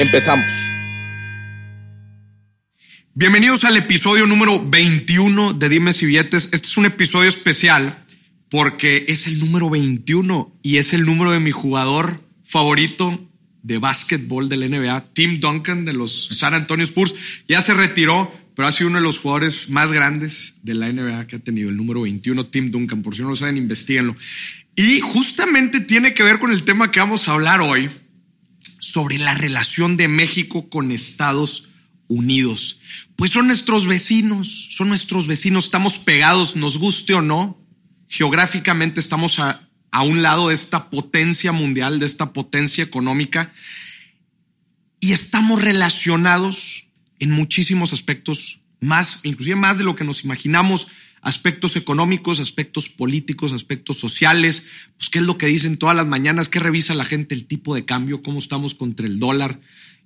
Empezamos. Bienvenidos al episodio número 21 de Dimes y Billetes. Este es un episodio especial porque es el número 21 y es el número de mi jugador favorito de básquetbol del NBA, Tim Duncan de los San Antonio Spurs. Ya se retiró, pero ha sido uno de los jugadores más grandes de la NBA que ha tenido, el número 21, Tim Duncan. Por si no lo saben, investiguenlo. Y justamente tiene que ver con el tema que vamos a hablar hoy sobre la relación de México con Estados Unidos. Pues son nuestros vecinos, son nuestros vecinos, estamos pegados, nos guste o no. Geográficamente estamos a, a un lado de esta potencia mundial, de esta potencia económica, y estamos relacionados en muchísimos aspectos, más, inclusive más de lo que nos imaginamos, aspectos económicos, aspectos políticos, aspectos sociales, pues qué es lo que dicen todas las mañanas, qué revisa la gente el tipo de cambio, cómo estamos contra el dólar.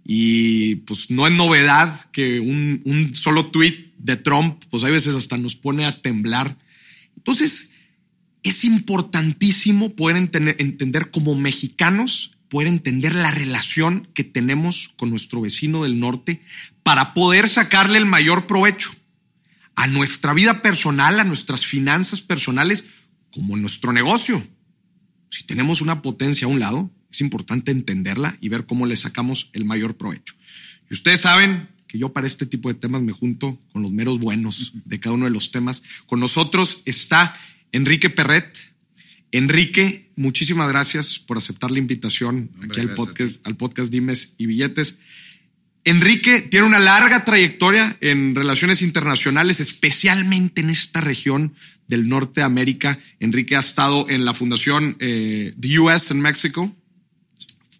Y pues no es novedad que un, solo tweet de Trump, pues hay veces hasta nos pone a temblar. Entonces, es importantísimo poder entender, entender como mexicanos, poder entender la relación que tenemos con nuestro vecino del norte para poder sacarle el mayor provecho a nuestra vida personal, a nuestras finanzas personales, como en nuestro negocio. Si tenemos una potencia a un lado, es importante entenderla y ver cómo le sacamos el mayor provecho. Y ustedes saben que yo para este tipo de temas me junto con los meros buenos de cada uno de los temas. Con nosotros está Enrique Perret. Enrique, muchísimas gracias por aceptar la invitación aquí al podcast, al podcast Dimes y Billetes. Enrique tiene una larga trayectoria en relaciones internacionales, especialmente en esta región del norte de América. Enrique ha estado en la fundación eh, The US and Mexico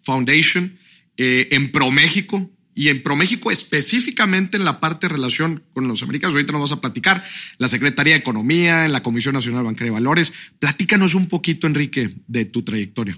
Foundation, eh, en ProMéxico y en ProMéxico específicamente en la parte de relación con los americanos. Ahorita nos vamos a platicar la Secretaría de Economía, en la Comisión Nacional Bancaria de Valores. Platícanos un poquito, Enrique, de tu trayectoria.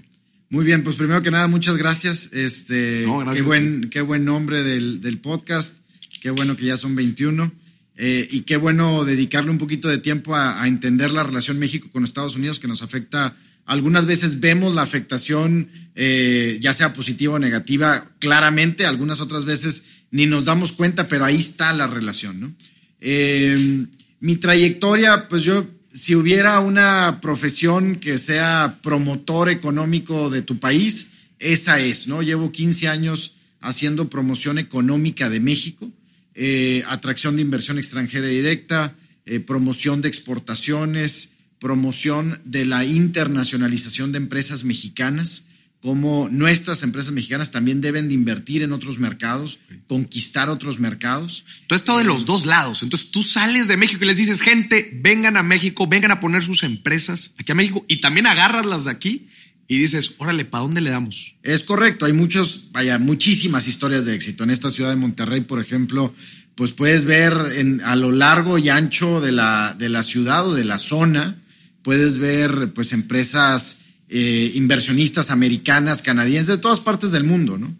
Muy bien, pues primero que nada, muchas gracias. Este, No, gracias. Qué buen, qué buen nombre del, del podcast. Qué bueno que ya son 21. eh, y qué bueno dedicarle un poquito de tiempo a, a entender la relación México con Estados Unidos, que nos afecta. Algunas veces vemos la afectación, eh, ya sea positiva o negativa, claramente. Algunas otras veces ni nos damos cuenta, pero ahí está la relación, ¿no? Eh, mi trayectoria, pues yo si hubiera una profesión que sea promotor económico de tu país, esa es, ¿no? Llevo 15 años haciendo promoción económica de México, eh, atracción de inversión extranjera directa, eh, promoción de exportaciones, promoción de la internacionalización de empresas mexicanas, como nuestras empresas mexicanas también deben de invertir en otros mercados, conquistar otros mercados. Tú has estado de los dos lados. Entonces tú sales de México y les dices, gente, vengan a México, vengan a poner sus empresas aquí a México y también agarras las de aquí y dices, órale, ¿para dónde le damos? Es correcto, hay muchos, vaya, muchísimas historias de éxito. En esta ciudad de Monterrey, por ejemplo, pues puedes ver en, a lo largo y ancho de la, de la ciudad o de la zona, puedes ver pues empresas eh, inversionistas americanas, canadienses, de todas partes del mundo, ¿no?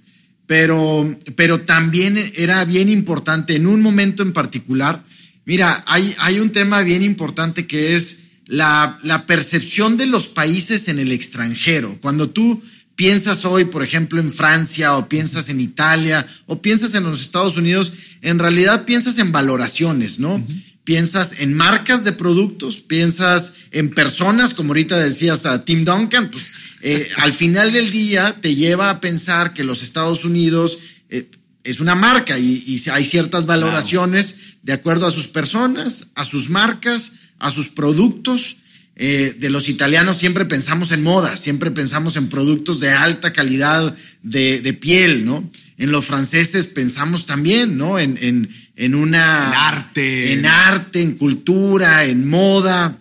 Pero, pero también era bien importante en un momento en particular. Mira, hay, hay un tema bien importante que es la, la percepción de los países en el extranjero. Cuando tú piensas hoy, por ejemplo, en Francia o piensas en Italia o piensas en los Estados Unidos, en realidad piensas en valoraciones, ¿no? Piensas en marcas de productos, piensas en personas, como ahorita decías a Tim Duncan, pues, eh, al final del día te lleva a pensar que los Estados Unidos eh, es una marca y, y hay ciertas valoraciones de acuerdo a sus personas, a sus marcas, a sus productos. Eh, de los italianos siempre pensamos en moda, siempre pensamos en productos de alta calidad de, de piel, ¿no? En los franceses pensamos también, ¿no? En, en, en una... En arte. En arte, en cultura, en moda.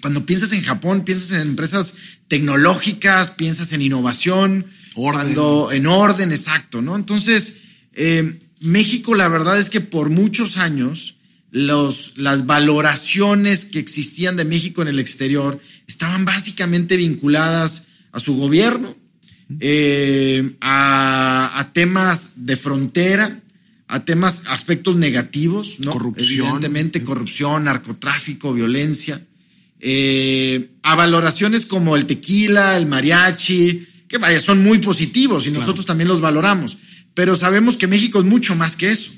Cuando piensas en Japón, piensas en empresas tecnológicas, piensas en innovación. Cuando, en orden, exacto, ¿no? Entonces, eh, México, la verdad es que por muchos años, los, las valoraciones que existían de México en el exterior estaban básicamente vinculadas a su gobierno, eh, a, temas de frontera, a temas, aspectos negativos, ¿no? Corrupción. Evidentemente, corrupción, narcotráfico, violencia. Eh, a valoraciones como el tequila, el mariachi, que vaya, son muy positivos y nosotros también los valoramos. Pero sabemos que México es mucho más que eso.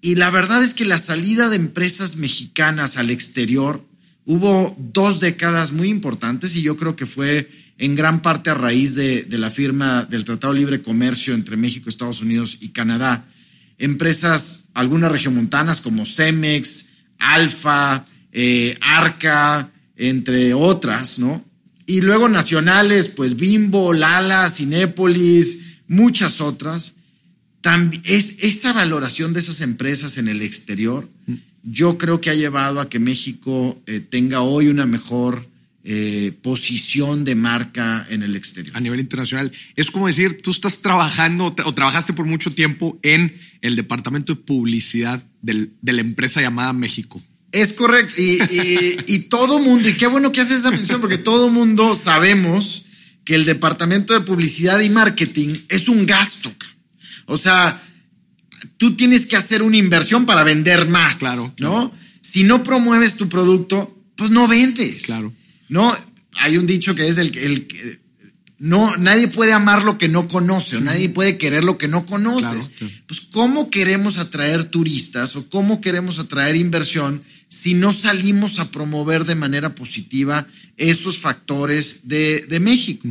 Y la verdad es que la salida de empresas mexicanas al exterior hubo dos décadas muy importantes y yo creo que fue en gran parte a raíz de, la firma del Tratado de Libre Comercio entre México, Estados Unidos y Canadá. Empresas, algunas regiomontanas como Cemex, Alfa, eh, Arca, entre otras, ¿no? Y luego nacionales, pues Bimbo, Lala, Cinépolis, muchas otras. También, es, esa valoración de esas empresas en el exterior, yo creo que ha llevado a que México eh, tenga hoy una mejor eh, posición de marca en el exterior. A nivel internacional. Es como decir, tú estás trabajando o trabajaste por mucho tiempo en el departamento de publicidad de la empresa llamada México. Es correcto. Y, y, todo mundo, y qué bueno que haces esa mención, porque todo mundo sabemos que el departamento de publicidad y marketing es un gasto. O sea, tú tienes que hacer una inversión para vender más. Claro. ¿No? Si no promueves tu producto, pues no vendes. Claro. No, hay un dicho que es el, que no, nadie puede amar lo que no conoce o nadie puede querer lo que no conoces. Pues, ¿cómo queremos atraer turistas o cómo queremos atraer inversión si no salimos a promover de manera positiva esos factores de, México?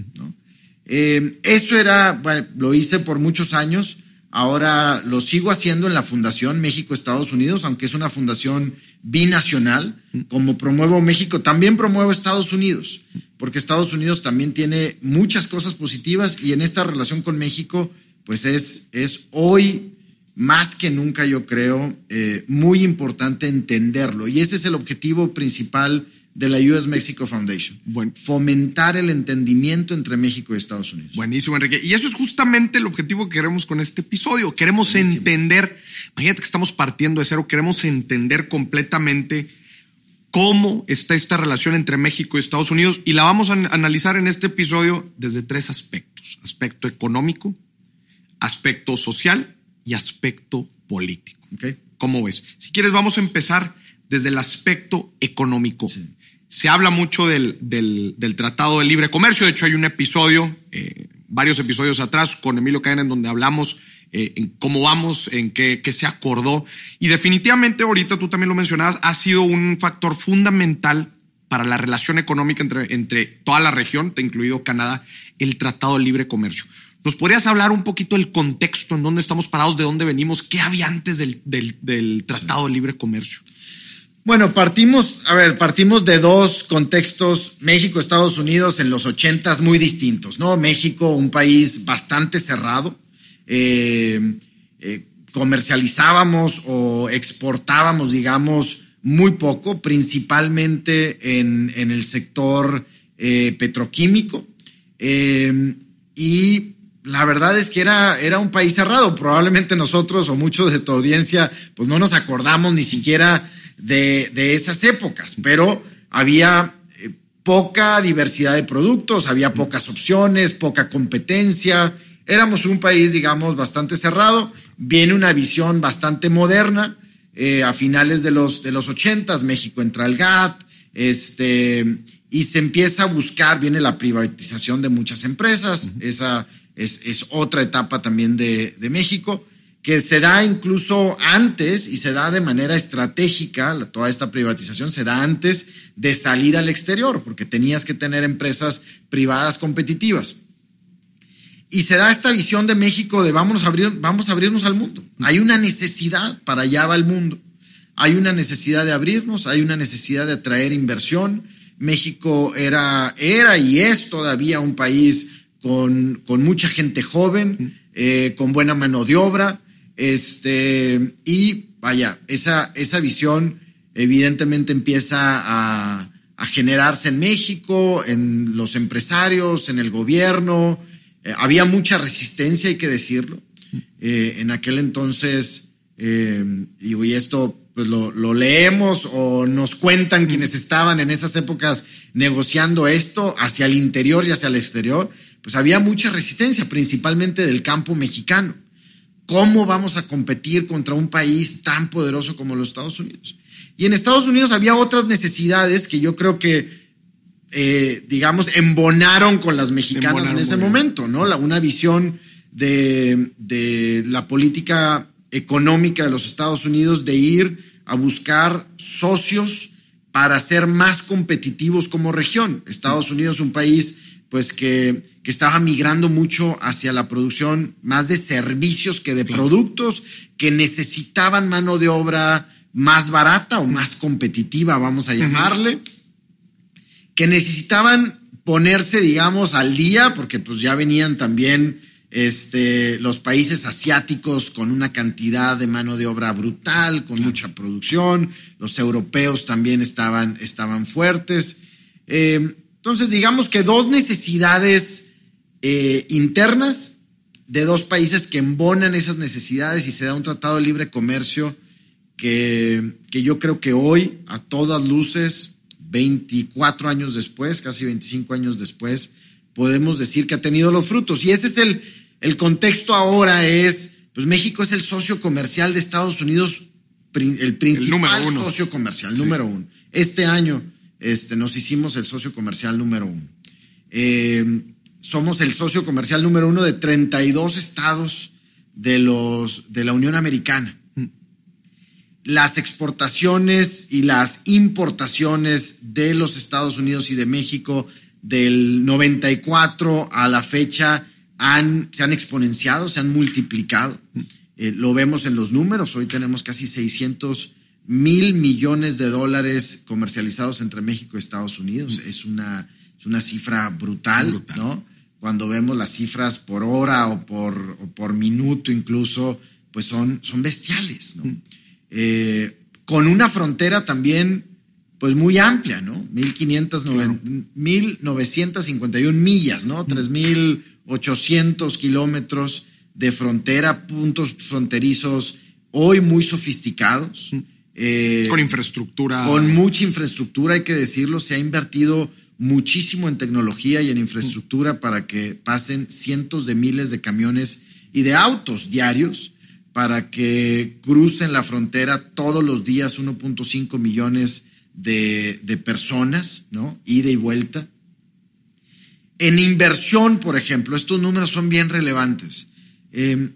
Eh, eso era, bueno, lo hice por muchos años. Ahora lo sigo haciendo en la Fundación México-Estados Unidos, aunque es una fundación binacional. Como promuevo México, también promuevo Estados Unidos, porque Estados Unidos también tiene muchas cosas positivas y en esta relación con México, pues es, es hoy más que nunca, yo creo, eh, muy importante entenderlo. Y ese es el objetivo principal de la US Mexico Foundation. Bueno. Fomentar el entendimiento entre México y Estados Unidos. Buenísimo, Enrique. Y eso es justamente el objetivo que queremos con este episodio. Queremos entender, imagínate que estamos partiendo de cero, queremos entender completamente cómo está esta relación entre México y Estados Unidos y la vamos a analizar en este episodio desde tres aspectos. Aspecto económico, aspecto social y aspecto político. Okay. ¿Cómo ves? Si quieres, vamos a empezar desde el aspecto económico. Se habla mucho del, Tratado de Libre Comercio. De hecho, hay un episodio, eh, varios episodios atrás, con Emilio Cadena, en donde hablamos eh, en cómo vamos, en qué, se acordó. Y definitivamente, ahorita tú también lo mencionabas, ha sido un factor fundamental para la relación económica entre, entre toda la región, incluido Canadá, el Tratado de Libre Comercio. ¿Nos podrías hablar un poquito del contexto, en dónde estamos parados, de dónde venimos, qué había antes del, Tratado de Libre Comercio? Bueno, partimos, a ver, partimos de dos contextos, México, Estados Unidos en los ochentas muy distintos, ¿no? México, un país bastante cerrado, eh, eh, comercializábamos o exportábamos, digamos, muy poco, principalmente en, el sector eh, petroquímico. y la verdad es que era, era un país cerrado. Probablemente nosotros o muchos de tu audiencia, pues no nos acordamos ni siquiera de, esas épocas, pero había poca diversidad de productos, había pocas opciones, poca competencia. Éramos un país, digamos, bastante cerrado. Viene una visión bastante moderna. Eh, a finales de los, de los 80, México entra al GATT, este, y se empieza a buscar, viene la privatización de muchas empresas. Esa es, es, otra etapa también de, de México que se da incluso antes y se da de manera estratégica, toda esta privatización se da antes de salir al exterior, porque tenías que tener empresas privadas competitivas. Y se da esta visión de México de vamos a, abrir, vamos a abrirnos al mundo. Hay una necesidad, para allá va el mundo. Hay una necesidad de abrirnos, hay una necesidad de atraer inversión. México era, era y es todavía un país con, con mucha gente joven, eh, con buena mano de obra, este, y vaya, esa, esa visión evidentemente empieza a, generarse en México, en los empresarios, en el gobierno, Eh, había mucha resistencia, hay que decirlo. Eh, en aquel entonces, y esto pues lo, lo, leemos o nos cuentan quienes estaban en esas épocas negociando esto hacia el interior y hacia el exterior, pues había mucha resistencia, principalmente del campo mexicano. ¿Cómo vamos a competir contra un país tan poderoso como los Estados Unidos? Y en Estados Unidos había otras necesidades que yo creo que, eh, digamos, embonaron con las mexicanas en ese momento, ¿no? La, una visión de, de la política económica de los Estados Unidos de ir a buscar socios para ser más competitivos como región. Estados Unidos es un país pues que, que, estaba migrando mucho hacia la producción más de servicios que de productos, que necesitaban mano de obra más barata o más competitiva, vamos a llamarle, que necesitaban ponerse, digamos, al día, porque pues ya venían también este, los países asiáticos con una cantidad de mano de obra brutal, con mucha producción, los europeos también estaban, estaban fuertes. Eh, entonces, digamos que dos necesidades eh, internas de dos países que embonan esas necesidades y se da un tratado de libre comercio que, que yo creo que hoy, a todas luces, 24 años después, casi 25 años después, podemos decir que ha tenido los frutos. Y ese es el, el contexto ahora es, pues México es el socio comercial de Estados Unidos, el principal socio comercial, número uno. Este año este, nos hicimos el socio comercial número uno. Eh, somos el socio comercial número uno de 32 estados de, los, de la Unión Americana las exportaciones y las importaciones de los Estados Unidos y de México del 94 a la fecha han, se han exponenciado, se han multiplicado. Eh, lo vemos en los números. Hoy tenemos casi 600 mil millones de dólares comercializados entre México y Estados Unidos. Es una, es una cifra brutal, ¿no? Cuando vemos las cifras por hora o por, por minuto incluso, pues son, son bestiales, ¿no? Eh, con una frontera también pues muy amplia, ¿no? 1951 millas, ¿no? 3.800 kilómetros de frontera, puntos fronterizos hoy muy sofisticados. Eh, con infraestructura. Con mucha infraestructura, hay que decirlo, se ha invertido muchísimo en tecnología y en infraestructura para que pasen cientos de miles de camiones y de autos diarios para que crucen la frontera todos los días 1.5 millones de, personas, ¿no? Ida y vuelta. En inversión, por ejemplo, estos números son bien relevantes. Em,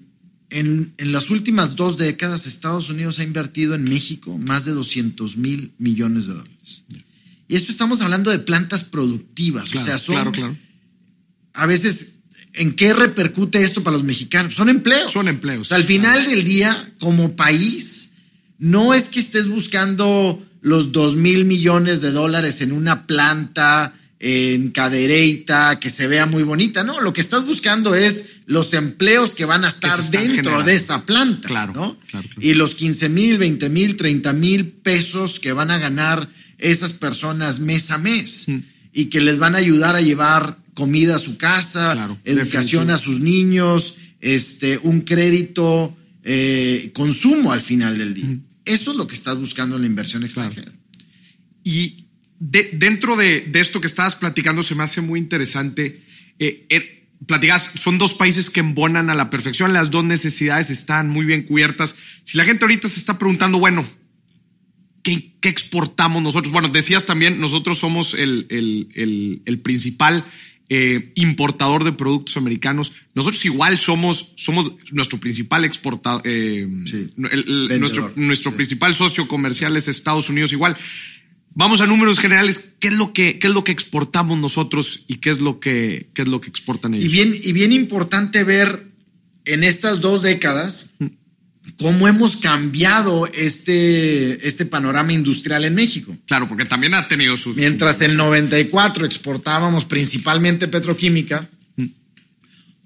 en, en, las últimas dos décadas, Estados Unidos ha invertido en México más de 200 mil millones de dólares. Y esto estamos hablando de plantas productivas. o sea, son. Claro, claro. A veces ¿En qué repercute esto para los mexicanos? Son empleos. Son empleos. al final del día, como país, no es que estés buscando los dos mil millones de dólares en una planta en Cadereyta que se vea muy bonita. No, lo que estás buscando es los empleos que van a estar dentro de esa planta. Claro, ¿no? Y los 15 mil, 20 mil, 30 mil pesos que van a ganar esas personas mes a mes mm. y que les van a ayudar a llevar comida a su casa, educación a sus niños, este, un crédito, eh, consumo al final del día. Eso es lo que estás buscando en la inversión extranjera. Y dentro de, esto que estabas platicando, se me hace muy interesante. Eh, eh, platicas, son dos países que embonan a la perfección, las dos necesidades están muy bien cubiertas. Si la gente ahorita se está preguntando, bueno, ¿qué, exportamos nosotros? Bueno, decías también, nosotros somos el, el principal eh, importador de productos americanos. Nosotros igual somos, somos nuestro principal exportador, eh, nuestro, nuestro principal socio comercial es Estados Unidos igual. Vamos a números generales. ¿Qué es lo que, qué es lo que exportamos nosotros y qué es lo que, qué es lo que exportan ellos? Y bien, y bien importante ver en estas dos décadas mm cómo hemos cambiado este, este panorama industrial en México. Claro, porque también ha tenido sus... Mientras en el 94 exportábamos principalmente petroquímica,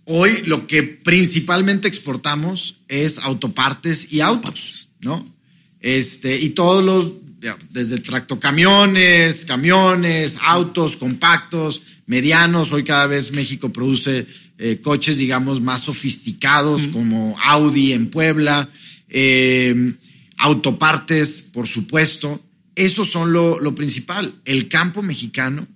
hoy lo que principalmente exportamos es autopartes y autos, ¿no? Este, y todos los, desde tractocamiones, camiones, autos compactos, medianos, hoy cada vez México produce eh, coches, digamos, más sofisticados como Audi en Puebla, eh, autopartes, por supuesto. Eso son lo, lo principal. El campo mexicano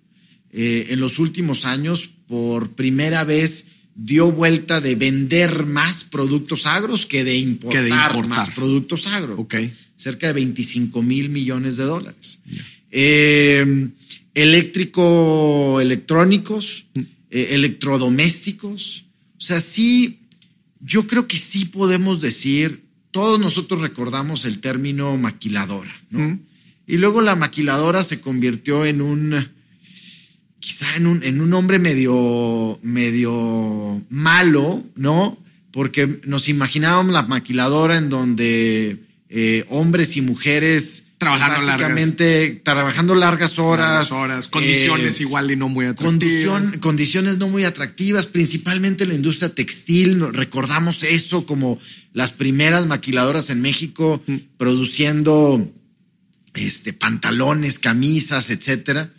eh, en los últimos años, por primera vez, dio vuelta de vender más productos agros que de importar, más productos agros. Okay. Cerca de 25 mil millones de dólares. Eh, eléctrico, electrónicos, mm. eh, electrodomésticos. O sea, sí, yo creo que sí podemos decir, todos nosotros recordamos el término maquiladora, ¿no? Mm. Y luego la maquiladora se convirtió en un, quizá en un, en un hombre medio, medio malo, ¿no? Porque nos imaginábamos la maquiladora en donde eh, hombres y mujeres Trabajando básicamente largas. trabajando largas horas. horas condiciones eh, igual y no muy atractivas. condiciones no muy atractivas, principalmente en la industria textil. Recordamos eso como las primeras maquiladoras en México mm. produciendo este, pantalones, camisas, etcétera.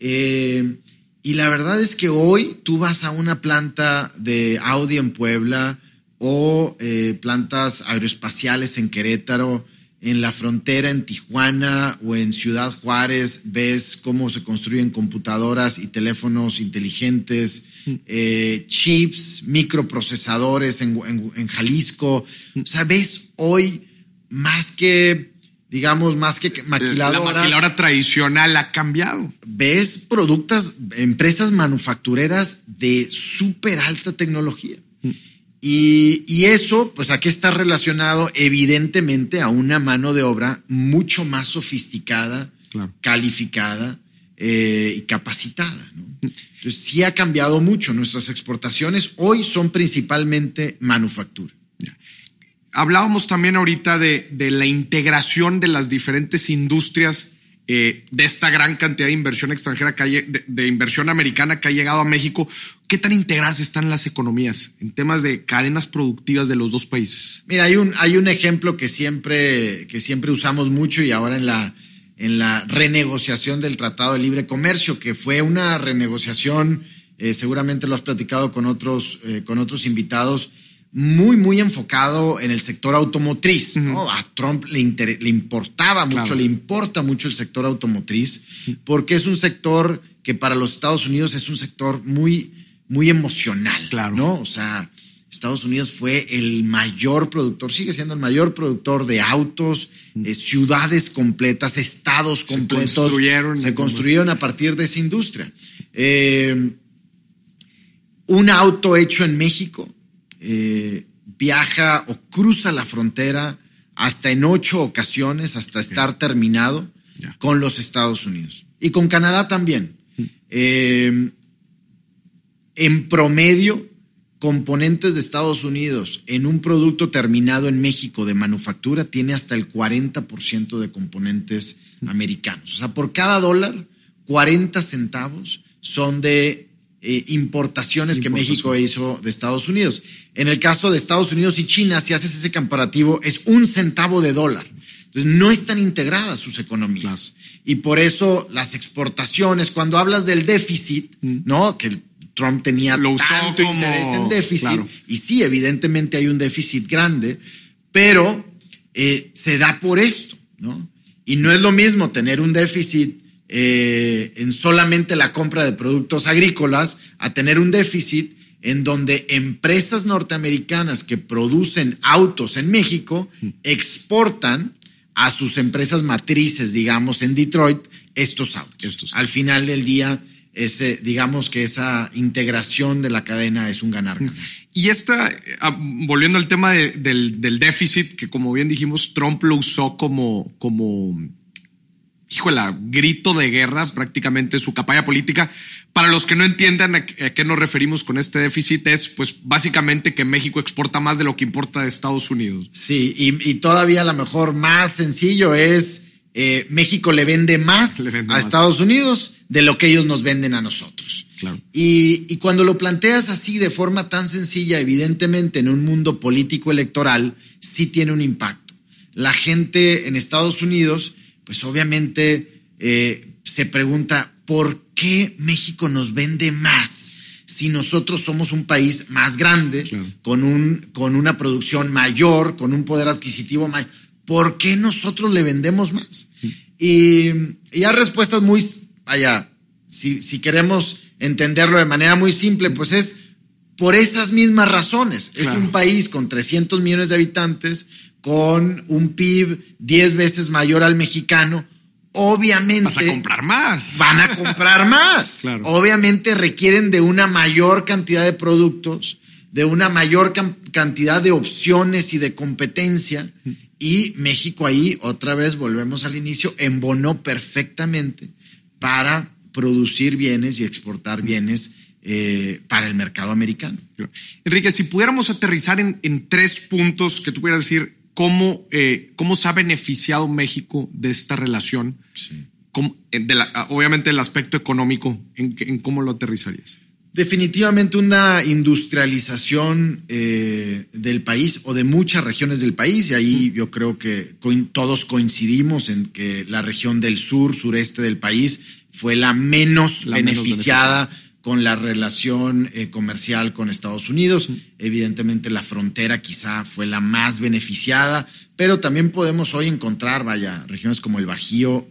Eh, y la verdad es que hoy tú vas a una planta de Audi en Puebla o eh, plantas aeroespaciales en Querétaro en la frontera en Tijuana o en Ciudad Juárez ves cómo se construyen computadoras y teléfonos inteligentes, eh, chips, microprocesadores en, Jalisco. O sea, ves hoy más que, digamos, más que maquiladoras. La maquiladora tradicional ha cambiado. Ves productos, empresas manufactureras de súper alta tecnología. Y, eso, pues aquí está relacionado evidentemente a una mano de obra mucho más sofisticada, calificada eh, y capacitada. Entonces sí ha cambiado mucho. Nuestras exportaciones hoy son principalmente manufactura. Hablábamos también ahorita de, de la integración de las diferentes industrias eh, de esta gran cantidad de inversión extranjera, que de, inversión americana que ha llegado a México, ¿qué tan integradas están las economías en temas de cadenas productivas de los dos países? Mira, hay un, hay un ejemplo que siempre, que siempre usamos mucho y ahora en la, en la renegociación del Tratado de Libre Comercio, que fue una renegociación, eh, seguramente lo has platicado con otros, eh, con otros invitados, muy, muy enfocado en el sector automotriz. ¿no? A Trump le, le importaba mucho, le importa mucho el sector automotriz, porque es un sector que para los Estados Unidos es un sector muy, muy emocional. Claro. ¿no? O sea, Estados Unidos fue el mayor productor, sigue siendo el mayor productor de autos, eh, ciudades completas, estados completos. Se construyeron. Se construyeron a partir de esa industria. Eh, un auto hecho en México eh, viaja o cruza la frontera hasta en ocho ocasiones, hasta estar terminado con los Estados Unidos. Y con Canadá también. Mm. Eh, en promedio, componentes de Estados Unidos en un producto terminado en México de manufactura tiene hasta el 40% de componentes americanos. O sea, por cada dólar, 40 centavos son de eh, importaciones que México hizo de Estados Unidos. En el caso de Estados Unidos y China, si haces ese comparativo, es un centavo de dólar. Entonces, no están integradas sus economías. Y por eso las exportaciones, cuando hablas del déficit, mm. ¿no? Que Trump tenía tanto interés en déficit, y sí, evidentemente hay un déficit grande, pero eh, se da por esto, ¿no? Y no es lo mismo tener un déficit eh, en solamente la compra de productos agrícolas a tener un déficit en donde empresas norteamericanas que producen autos en México exportan a sus empresas matrices, digamos, en Detroit, estos autos. Al final del día, ese, digamos que esa integración de la cadena es un ganar-ganar. Y esta, ah, volviendo al tema del, del, déficit, que como bien dijimos, Trump lo usó como, como híjole, grito de guerra prácticamente su campaña política. Para los que no entiendan a qué nos referimos con este déficit es pues básicamente que México exporta más de lo que importa de Estados Unidos. Sí, y, todavía a lo mejor más sencillo es eh, México le vende más a Estados Unidos de lo que ellos nos venden a nosotros. Claro. Y, y cuando lo planteas así de forma tan sencilla, evidentemente en un mundo político electoral, sí tiene un impacto. La gente en Estados Unidos pues obviamente eh, se pregunta, ¿por qué México nos vende más? si nosotros somos un país más grande, con, un, con una producción mayor, con un poder adquisitivo mayor? ¿Por qué nosotros le vendemos más? Y, y hay respuestas muy, vaya, si, si queremos entenderlo de manera muy simple, pues es por esas mismas razones. Es un país con 300 millones de habitantes, con un PIB 10 veces mayor al mexicano. Obviamente. Vas a comprar más. Van a comprar más. Obviamente requieren de una mayor cantidad de productos, de una mayor cantidad de opciones y de competencia. Y México ahí, otra vez volvemos al inicio, embonó perfectamente para producir bienes y exportar bienes eh, para el mercado americano. Enrique, si pudiéramos aterrizar en, tres puntos que tú pudieras decir cómo, eh, cómo se ha beneficiado México de esta relación, eh, obviamente el aspecto económico, en, cómo lo aterrizarías. Definitivamente una industrialización del país o de muchas regiones del país, y ahí yo creo que todos coincidimos en que la región del sur, sureste del país, fue la menos beneficiada con la relación eh, comercial con Estados Unidos. Evidentemente la frontera quizá fue la más beneficiada, pero también podemos hoy encontrar, vaya, regiones como el Bajío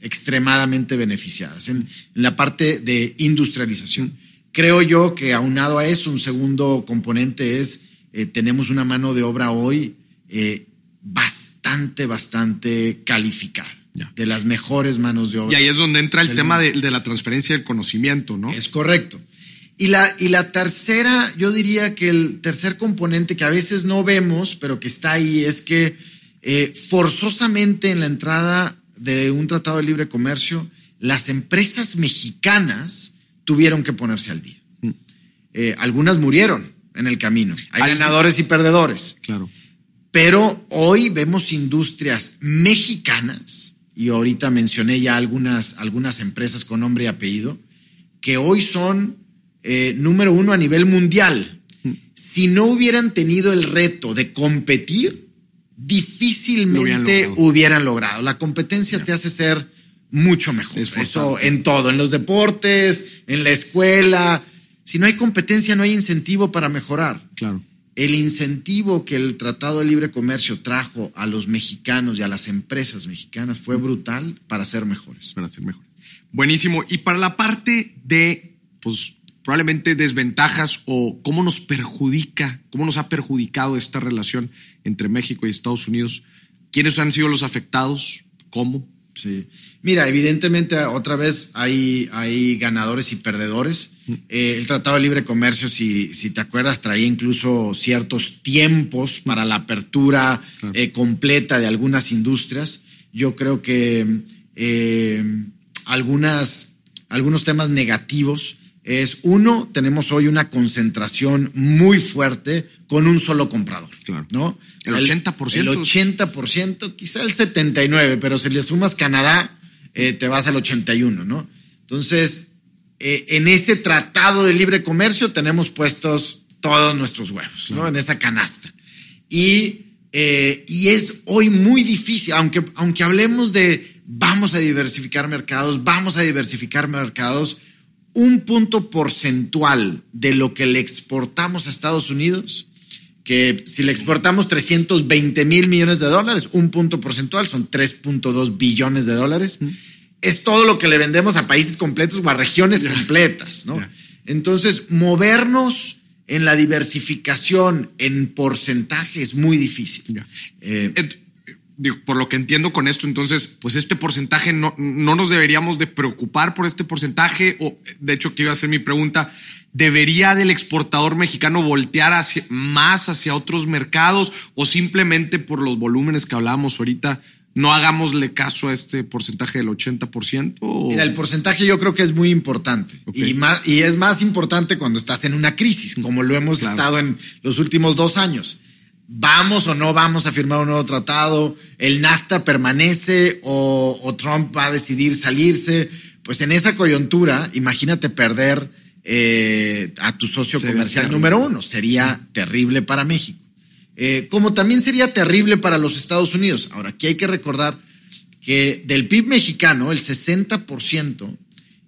extremadamente beneficiadas. En, la parte de industrialización. Creo yo que aunado a eso, un segundo componente es, eh, tenemos una mano de obra hoy eh, bastante, bastante calificada de las mejores manos de obra. Y ahí es donde entra el tema de, la transferencia del conocimiento, ¿no? Es correcto. Y la, y la tercera, yo diría que el tercer componente que a veces no vemos, pero que está ahí, es que eh, forzosamente en la entrada de un tratado de libre comercio, las empresas mexicanas tuvieron que ponerse al día. Mm. Eh, algunas murieron en el camino. Hay ganadores y perdedores. Claro. Pero hoy vemos industrias mexicanas y ahorita mencioné ya algunas, algunas empresas con nombre y apellido, que hoy son eh, número uno a nivel mundial. Si no hubieran tenido el reto de competir, difícilmente hubieran logrado. La competencia te hace ser mucho mejor. Eso en todo, en los deportes, en la escuela. Si no hay competencia, no hay incentivo para mejorar. Claro el incentivo que el Tratado de Libre Comercio trajo a los mexicanos y a las empresas mexicanas fue brutal para ser mejores. Para ser mejores. Buenísimo. Y para la parte de, pues, probablemente desventajas o cómo nos perjudica, cómo nos ha perjudicado esta relación entre México y Estados Unidos, ¿quiénes han sido los afectados? ¿Cómo? Sí. Mira, evidentemente otra vez hay, hay ganadores y perdedores. Eh, el Tratado de Libre Comercio, si, si te acuerdas, traía incluso ciertos tiempos para la apertura eh, completa de algunas industrias. Yo creo que eh, algunas, algunos temas negativos es, uno, tenemos hoy una concentración muy fuerte con un solo comprador. Claro. ¿no? El 80%. El 80%, quizá el 79%, pero si le sumas Canadá, eh, te vas al 81%, ¿no? Entonces, eh, en ese tratado de libre comercio tenemos puestos todos nuestros huevos, ¿no? En esa canasta. Y, eh, y es hoy muy difícil, aunque, aunque hablemos de vamos a diversificar mercados, vamos a diversificar mercados, un punto porcentual de lo que le exportamos a Estados Unidos, que si le exportamos 320 mil millones de dólares, un punto porcentual son 3.2 billones de dólares, es todo lo que le vendemos a países completos o a regiones completas, ¿no? Entonces, movernos en la diversificación en porcentaje es muy difícil. Eh, por lo que entiendo con esto, entonces, pues este porcentaje no, no nos deberíamos de preocupar por este porcentaje, o de hecho que iba a ser mi pregunta, ¿debería del exportador mexicano voltear hacia, más hacia otros mercados o simplemente por los volúmenes que hablábamos ahorita, no hagámosle caso a este porcentaje del 80%? Mira, el porcentaje yo creo que es muy importante y, más, y es más importante cuando estás en una crisis, como lo hemos estado en los últimos dos años vamos o no vamos a firmar un nuevo tratado, el NAFTA permanece o, Trump va a decidir salirse, pues en esa coyuntura, imagínate perder eh, a tu socio comercial número uno, sería terrible para México. Eh, como también sería terrible para los Estados Unidos. Ahora, aquí hay que recordar que del PIB mexicano, el 60%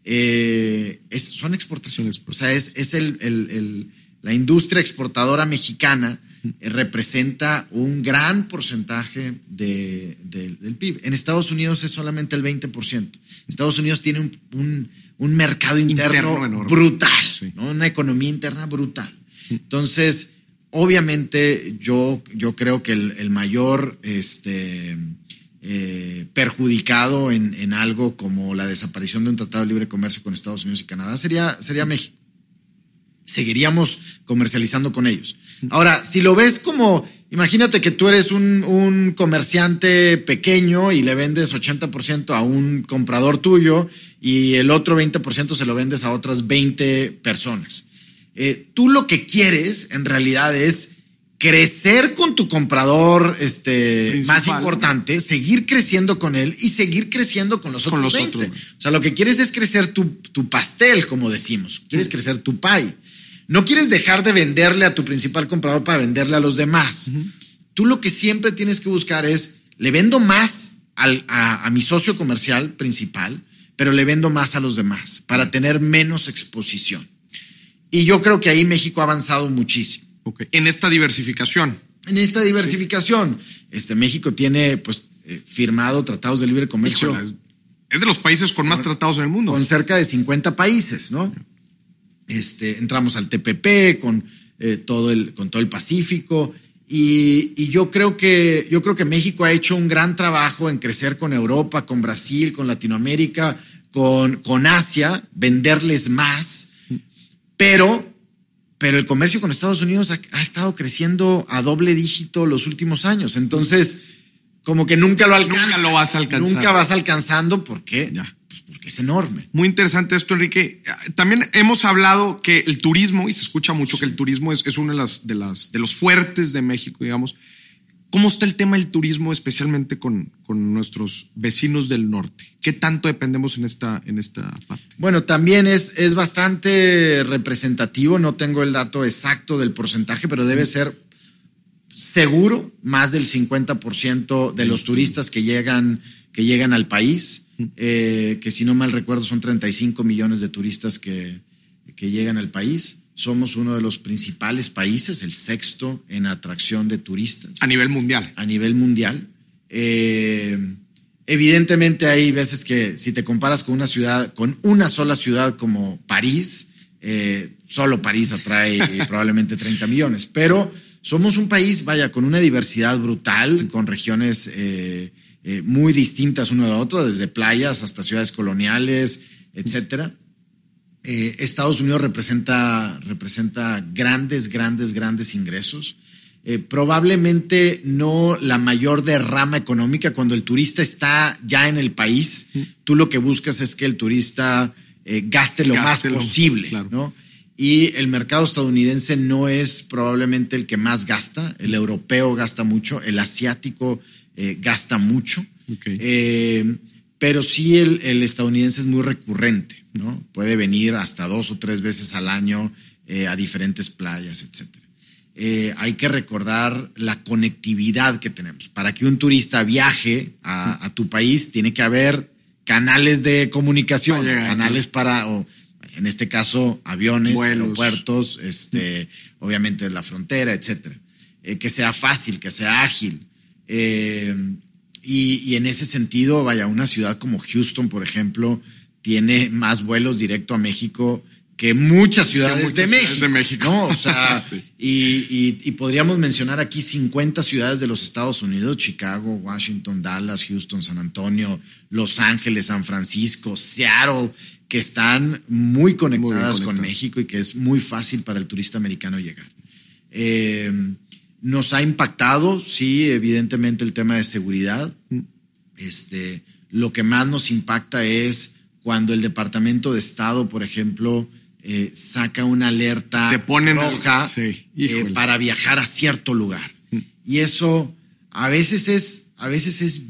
eh, son exportaciones. O sea, es, es el, la industria exportadora mexicana representa un gran porcentaje de, del PIB. En Estados Unidos es solamente el 20%. Estados Unidos tiene un, un, mercado interno, brutal, ¿no? una economía interna brutal. Entonces, obviamente yo, yo creo que el, mayor este, eh, perjudicado en, en, algo como la desaparición de un tratado de libre comercio con Estados Unidos y Canadá sería, sería México. Seguiríamos comercializando con ellos. Ahora, si lo ves como, imagínate que tú eres un, un comerciante pequeño y le vendes 80% a un comprador tuyo y el otro 20% se lo vendes a otras 20 personas. Eh, tú lo que quieres en realidad es crecer con tu comprador este, más importante, seguir creciendo con él y seguir creciendo con los otros con O sea, lo que quieres es crecer tu, tu pastel, como decimos. Quieres crecer tu pie. No quieres dejar de venderle a tu principal comprador para venderle a los demás. Tú lo que siempre tienes que buscar es, le vendo más al, a, a mi socio comercial principal, pero le vendo más a los demás para tener menos exposición. Y yo creo que ahí México ha avanzado muchísimo. En esta diversificación. En esta diversificación. Este México tiene pues eh, firmado tratados de libre comercio. es de los países con más tratados en el mundo. Con cerca de 50 países, ¿no? Este, entramos al TPP con eh, todo el con todo el Pacífico y, y, yo creo que yo creo que México ha hecho un gran trabajo en crecer con Europa, con Brasil, con Latinoamérica, con, con Asia, venderles más pero, pero el comercio con Estados Unidos ha, estado creciendo a doble dígito los últimos años. Entonces, como que nunca lo alcanzas. Nunca lo vas a alcanzar. Nunca vas alcanzando. ¿Por qué? Ya. Pues porque es enorme. Muy interesante esto, Enrique. También hemos hablado que el turismo, y se escucha mucho que el turismo es, es uno de, las, de, las, de los fuertes de México, digamos. ¿Cómo está el tema del turismo, especialmente con, con, nuestros vecinos del norte? ¿Qué tanto dependemos en esta, en esta parte? Bueno, también es, es bastante representativo, no tengo el dato exacto del porcentaje, pero debe ser seguro más del 50% de los turistas que llegan, que llegan al país, eh, que si no mal recuerdo son 35 millones de turistas que, que llegan al país. Somos uno de los principales países, el sexto en atracción de turistas. A nivel mundial. A nivel mundial. Eh, evidentemente hay veces que si te comparas con una ciudad, con una sola ciudad como París, eh, solo París atrae probablemente 30 millones, pero somos un país, vaya, con una diversidad brutal, con regiones eh, muy distintas uno de otro, desde playas hasta ciudades coloniales, etcétera. Eh, Estados Unidos representa, representa grandes, grandes, grandes ingresos. Eh, probablemente no la mayor derrama económica cuando el turista está ya en el país. Tú lo que buscas es que el turista eh, gaste lo más posible, ¿no? Y el mercado estadounidense no es probablemente el que más gasta. El europeo gasta mucho, el asiático gasta mucho. pero sí el, el estadounidense es muy recurrente. ¿no? Puede venir hasta dos o tres veces al año eh, a diferentes playas, etc. Eh, hay que recordar la conectividad que tenemos. Para que un turista viaje a, tu país, tiene que haber canales de comunicación, canales para, en este caso, aviones, aeropuertos, este, obviamente la frontera, etc. Eh, que sea fácil, que sea ágil. y, y, en ese sentido, vaya, una ciudad como Houston, por ejemplo, tiene más vuelos directo a México que muchas ciudades, de, México, O sea, y, podríamos mencionar aquí 50 ciudades de los Estados Unidos, Chicago, Washington, Dallas, Houston, San Antonio, Los Ángeles, San Francisco, Seattle, que están muy conectadas, con México y que es muy fácil para el turista americano llegar. Eh, nos ha impactado, sí, evidentemente el tema de seguridad. Mm. Este, lo que más nos impacta es cuando el Departamento de Estado, por ejemplo, eh, saca una alerta roja eh, para viajar a cierto lugar. Mm. Y eso a veces es, a veces es,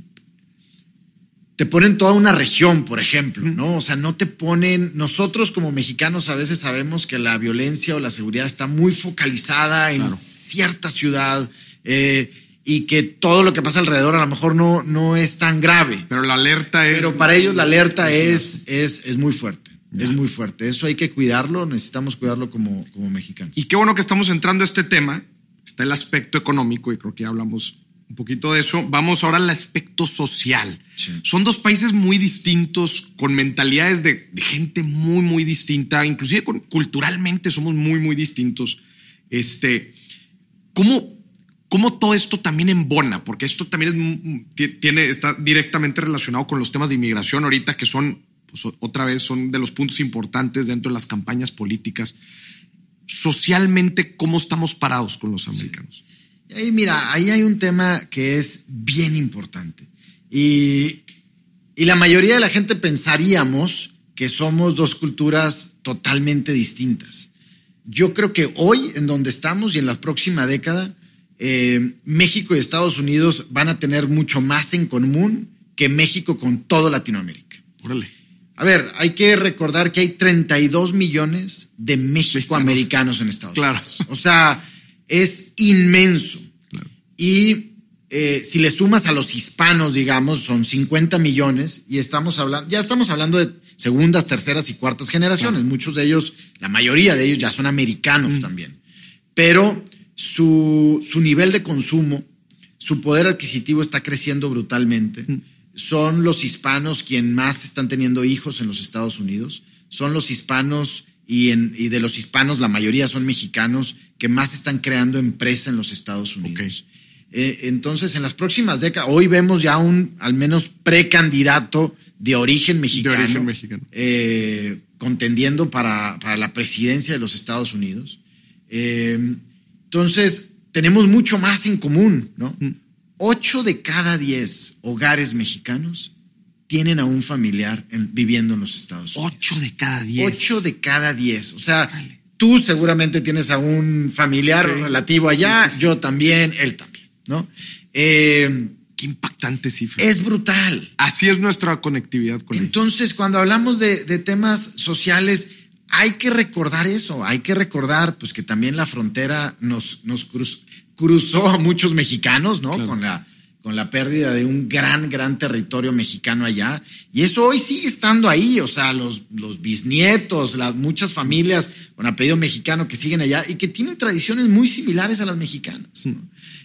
te ponen toda una región, por ejemplo, mm. ¿no? O sea, no te ponen, nosotros como mexicanos a veces sabemos que la violencia o la seguridad está muy focalizada en cierta ciudad. Eh, y que todo lo que pasa alrededor a lo mejor no, no es tan grave. Pero la alerta es... Pero para ellos la alerta es, es, es muy fuerte. Es muy fuerte. Eso hay que cuidarlo, necesitamos cuidarlo como, como mexicanos. Y qué bueno que estamos entrando a este tema. Está el aspecto económico y creo que ya hablamos un poquito de eso. Vamos ahora al aspecto social. Sí. Son dos países muy distintos, con mentalidades de, de gente muy, muy distinta, inclusive con- culturalmente somos muy, muy distintos. Este, ¿cómo, ¿Cómo todo esto también embona? Porque esto también es, mm, ti- tiene, está directamente relacionado con los temas de inmigración ahorita, que son, pues, otra vez, son de los puntos importantes dentro de las campañas políticas. Socialmente, ¿cómo estamos parados con los americanos? Y ahí, mira, ahí hay un tema que es bien importante. Y, y la mayoría de la gente pensaríamos que somos dos culturas totalmente distintas. Yo creo que hoy, en donde estamos y en la próxima década, eh, México y Estados Unidos van a tener mucho más en común que México con todo Latinoamérica. Órale. A ver, hay que recordar que hay 32 millones de México-americanos en Estados Claro. Unidos. O sea, es inmenso. Claro. Y eh, si le sumas a los hispanos, digamos, son 50 millones y estamos hablando, ya estamos hablando de segundas, terceras y cuartas generaciones. Muchos de ellos, la mayoría de ellos ya son americanos también. Pero su, su nivel de consumo, su poder adquisitivo está creciendo brutalmente. Son los hispanos quien más están teniendo hijos en los Estados Unidos. Son los hispanos y, en, y de los hispanos la mayoría son mexicanos que más están creando empresa en los Estados Unidos. Eh, entonces, en las próximas décadas, hoy vemos ya un al menos precandidato de origen mexicano, origen mexicano. eh, contendiendo para, para la presidencia de los Estados Unidos. Eh, entonces, tenemos mucho más en común, ¿no? Ocho de cada diez hogares mexicanos tienen a un familiar en- viviendo en los Estados Unidos. Ocho de cada diez. Ocho de cada diez. O sea, tú seguramente tienes a un familiar Sí. relativo allá, Sí, sí, sí. yo también, él también, ¿no? Eh, Qué impactante cifra. es brutal. Así es nuestra conectividad con ellos. Entonces, cuando hablamos de, de temas sociales, hay que recordar eso, hay que recordar pues que también la frontera nos, nos cruz- cruzó a muchos mexicanos, ¿no? Claro. Con la con la pérdida de un gran, gran territorio mexicano allá. Y eso hoy sigue estando ahí, o sea, los, los bisnietos, las muchas familias con apellido mexicano que siguen allá y que tienen tradiciones muy similares a las mexicanas. ¿no?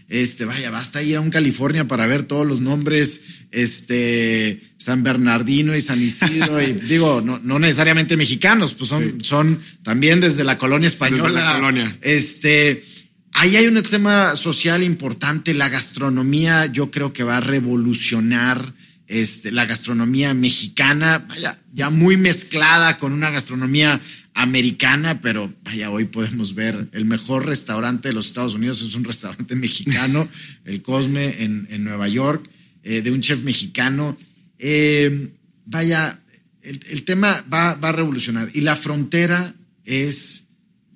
Este, vaya, basta ir a un California para ver todos los nombres, este, San Bernardino y San Isidro, y digo, no, no necesariamente mexicanos, pues son, Sí. son también desde la colonia española. Desde la colonia. Este, ahí hay un tema social importante. La gastronomía, yo creo que va a revolucionar este, la gastronomía mexicana, vaya, ya muy mezclada con una gastronomía americana, pero vaya, hoy podemos ver el mejor restaurante de los Estados Unidos es un restaurante mexicano, el Cosme en, en Nueva York, eh, de un chef mexicano. Eh, vaya, el, el tema va, va a revolucionar. Y la frontera es,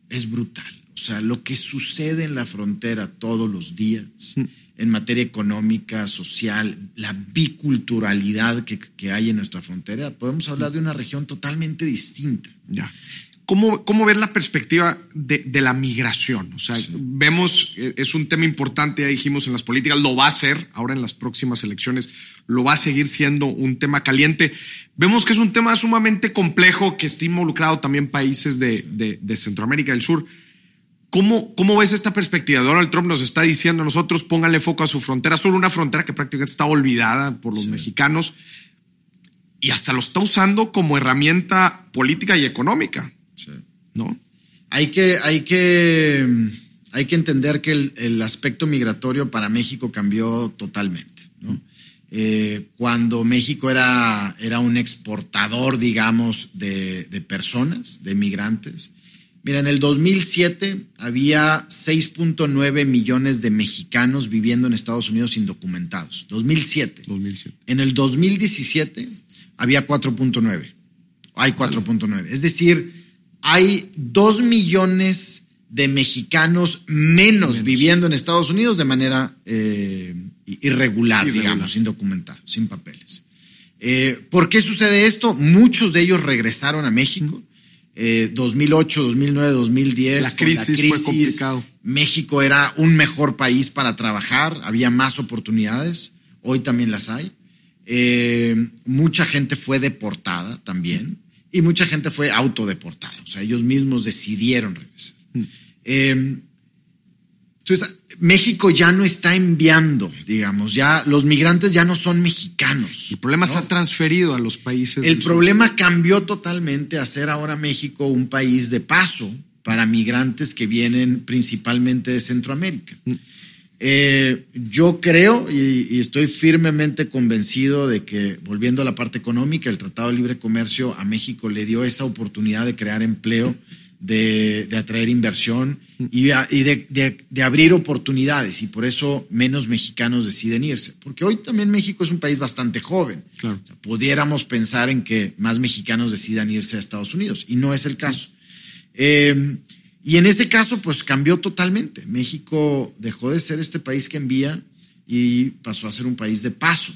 es brutal. O sea, lo que sucede en la frontera todos los días, en materia económica, social, la biculturalidad que, que hay en nuestra frontera, podemos hablar de una región totalmente distinta. Ya. ¿Cómo, ¿Cómo ves la perspectiva de, de la migración? O sea, vemos, eh, es un tema importante, ya dijimos en las políticas, lo va a ser, ahora en las próximas elecciones, lo va a seguir siendo un tema caliente. Vemos que es un tema sumamente complejo, que está involucrado también países de, de, de Centroamérica del Sur. ¿Cómo, ¿Cómo ves esta perspectiva? Donald Trump nos está diciendo, nosotros pónganle foco a su frontera, solo una frontera que prácticamente está olvidada por los Sí. mexicanos y hasta lo está usando como herramienta política y económica, ¿no? Hay que, hay que, hay que entender que el, el aspecto migratorio para México cambió totalmente. ¿no? Eh, cuando México era, era un exportador, digamos, de, de personas, de migrantes. Mira, en el 2007 había 6.9 millones de mexicanos viviendo en Estados Unidos indocumentados. 2007. 2007. En el 2017 había 4.9. Hay 4.9. Es decir, hay 2 millones de mexicanos menos, viviendo en Estados Unidos de manera eh, irregular, Irregular. digamos, indocumentados, sin papeles. Eh, ¿Por qué sucede esto? Muchos de ellos regresaron a México. Eh, 2008, 2009, 2010. La crisis fue complicado. México era un mejor país para trabajar, había más oportunidades, hoy también las hay. Eh, mucha gente fue deportada también y mucha gente fue autodeportada, o sea, ellos mismos decidieron regresar. Eh, entonces, México ya no está enviando, digamos, ya los migrantes ya no son mexicanos. El problema se ha transferido a los países. El problema cambió totalmente a ser ahora México un país de paso para migrantes que vienen principalmente de Centroamérica. Mm. Eh, yo creo y, y, estoy firmemente convencido de que, volviendo a la parte económica, el Tratado de Libre Comercio a México le dio esa oportunidad de crear empleo de, atraer inversión y, de, abrir oportunidades y por eso menos mexicanos deciden irse. Porque hoy también México es un país bastante joven. pudiéramos pensar en que más mexicanos decidan irse a Estados Unidos y no es el caso. Em, y en ese caso, pues cambió totalmente. México dejó de ser este país que envía y pasó a ser un país de paso,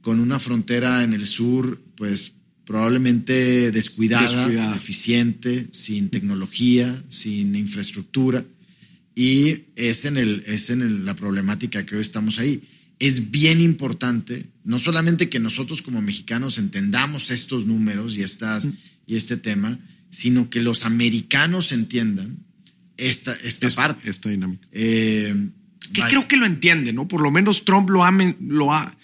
con una frontera en el sur, pues probablemente descuidada, eficiente, sin tecnología, sin infraestructura. Y es en, el, es en la problemática que hoy estamos ahí. Es bien importante, no solamente que nosotros como mexicanos entendamos estos números y, estas, y este tema, sino que los americanos entiendan esta, esta parte. Esta dinámica. Eh, que creo que lo entiende, ¿no? Por lo menos Trump lo ha, lo ha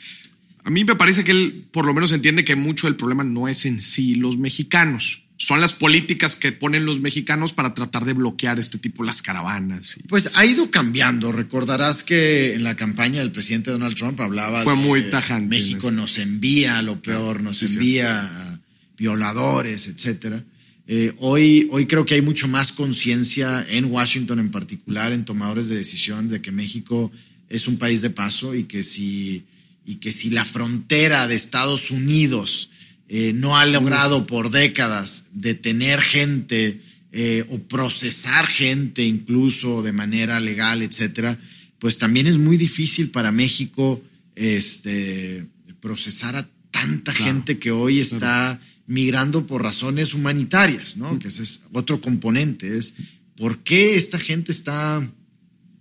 a mí me parece que él por lo menos entiende que mucho del problema no es en sí los mexicanos. Son las políticas que ponen los mexicanos para tratar de bloquear este tipo las caravanas. Pues ha ido cambiando. Recordarás que en la campaña del presidente Donald Trump hablaba Fue muy tajante. México nos envía lo peor, nos envía violadores, etcétera. Eh, hoy, hoy creo que hay mucho más conciencia en Washington en particular, en tomadores de decisión, de que México es un país de paso y que si y que si la frontera de Estados Unidos eh, no ha logrado por décadas detener gente eh, o procesar gente incluso de manera legal, etcétera, pues también es muy difícil para México este, procesar a tanta gente que hoy está migrando por razones humanitarias, ¿no? Que ese es otro componente, es por qué esta gente está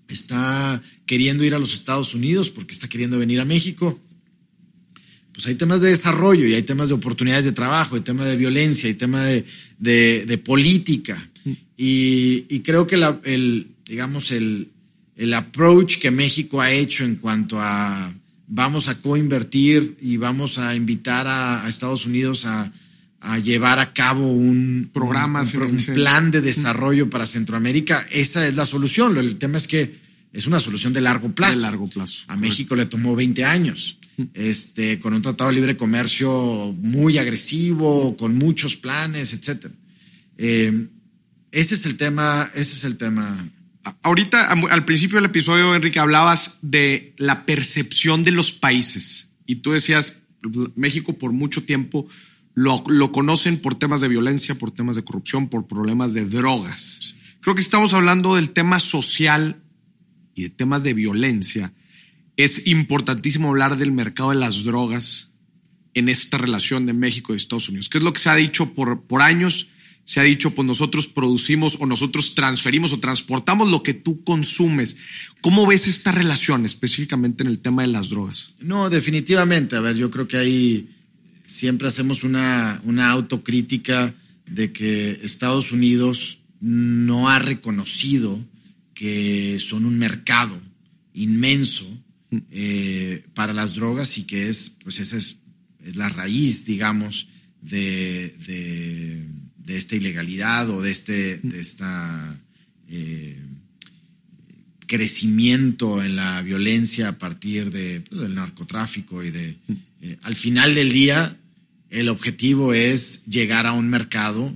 está queriendo ir a los Estados Unidos, porque está queriendo venir a México. Pues hay temas de desarrollo y hay temas de oportunidades de trabajo, hay temas de violencia, hay temas de, política. Y, creo que el, digamos, el, el approach que México ha hecho en cuanto a vamos a coinvertir y vamos a invitar a, Estados Unidos a, llevar a cabo un programa, un, plan de desarrollo para Centroamérica, esa es la solución. El tema es que es una solución de largo plazo. De largo plazo. A México le tomó 20 años, este, con un tratado de libre comercio muy agresivo, con muchos planes, etc. Eh, ese es el tema, ese es el tema. Ahorita, al principio del episodio, Enrique, hablabas de la percepción de los países y tú decías, México por mucho tiempo lo, lo conocen por temas de violencia, por temas de corrupción, por problemas de drogas. Creo que estamos hablando del tema social y de temas de violencia, es importantísimo hablar del mercado de las drogas en esta relación de México y Estados Unidos, que es lo que se ha dicho por, por años. Se ha dicho, pues nosotros producimos o nosotros transferimos o transportamos lo que tú consumes. ¿Cómo ves esta relación específicamente en el tema de las drogas? No, definitivamente. A ver, yo creo que ahí siempre hacemos una, una autocrítica de que Estados Unidos no ha reconocido que son un mercado inmenso eh, para las drogas y que es, pues esa es, la raíz, digamos, de, de, esta ilegalidad o de este de esta, eh, crecimiento en la violencia a partir de, pues, del narcotráfico y de... Eh, al final del día, el objetivo es llegar a un mercado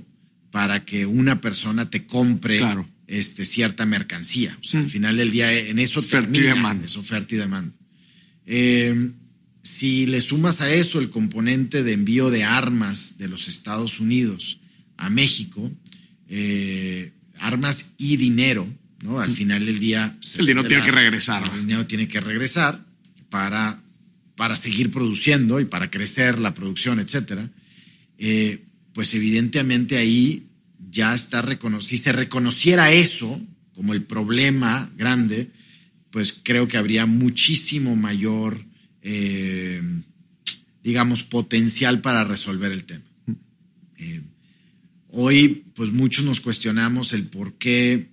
para que una persona te compre claro este, cierta mercancía. O sea, al final del día en eso termina, es oferta y demanda. Eh, si le sumas a eso el componente de envío de armas de los Estados Unidos a México, eh, armas y dinero, ¿no? Al final del día... El dinero tiene que regresar. El dinero tiene que regresar para, para seguir produciendo y para crecer la producción, etcétera. Eh, pues evidentemente ahí ya está reconocido. Si se reconociera eso como el problema grande, pues creo que habría muchísimo mayor, eh, digamos, potencial para resolver el tema. Eh, hoy, pues muchos nos cuestionamos el por qué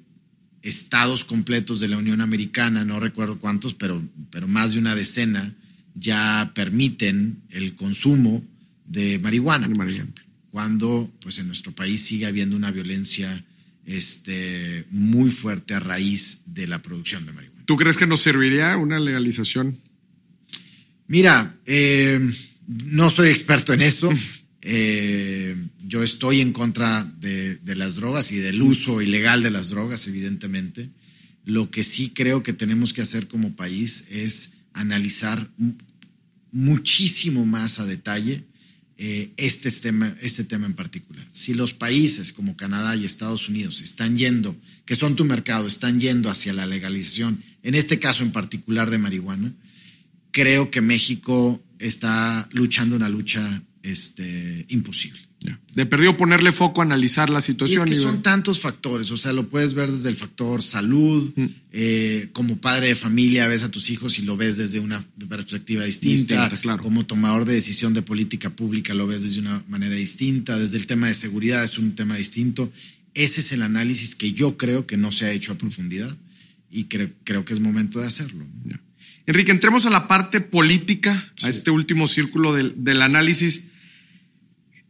estados completos de la Unión Americana, no recuerdo cuántos, pero, pero más de una decena, ya permiten el consumo de marihuana, por ejemplo, cuando pues en nuestro país sigue habiendo una violencia este, muy fuerte a raíz de la producción de marihuana. ¿Tú crees que nos serviría una legalización? Mira, eh, no soy experto en eso. Eh, yo estoy en contra de, de, las drogas y del uso ilegal de las drogas, evidentemente. Lo que sí creo que tenemos que hacer como país es analizar muchísimo más a detalle eh, este, tema, este tema en particular. Si los países como Canadá y Estados Unidos están yendo, que son tu mercado, están yendo hacia la legalización, en este caso en particular de marihuana, creo que México está luchando una lucha este, imposible. De perdido ponerle foco, analizar la situación. Y es que son tantos factores, o sea, lo puedes ver desde el factor salud, mm. eh, como padre de familia ves a tus hijos y lo ves desde una perspectiva distinta, claro. como tomador de decisión de política pública lo ves desde una manera distinta, desde el tema de seguridad es un tema distinto. Ese es el análisis que yo creo que no se ha hecho a profundidad y creo, creo que es momento de hacerlo. Enrique, entremos a la parte política, a este último círculo del, del análisis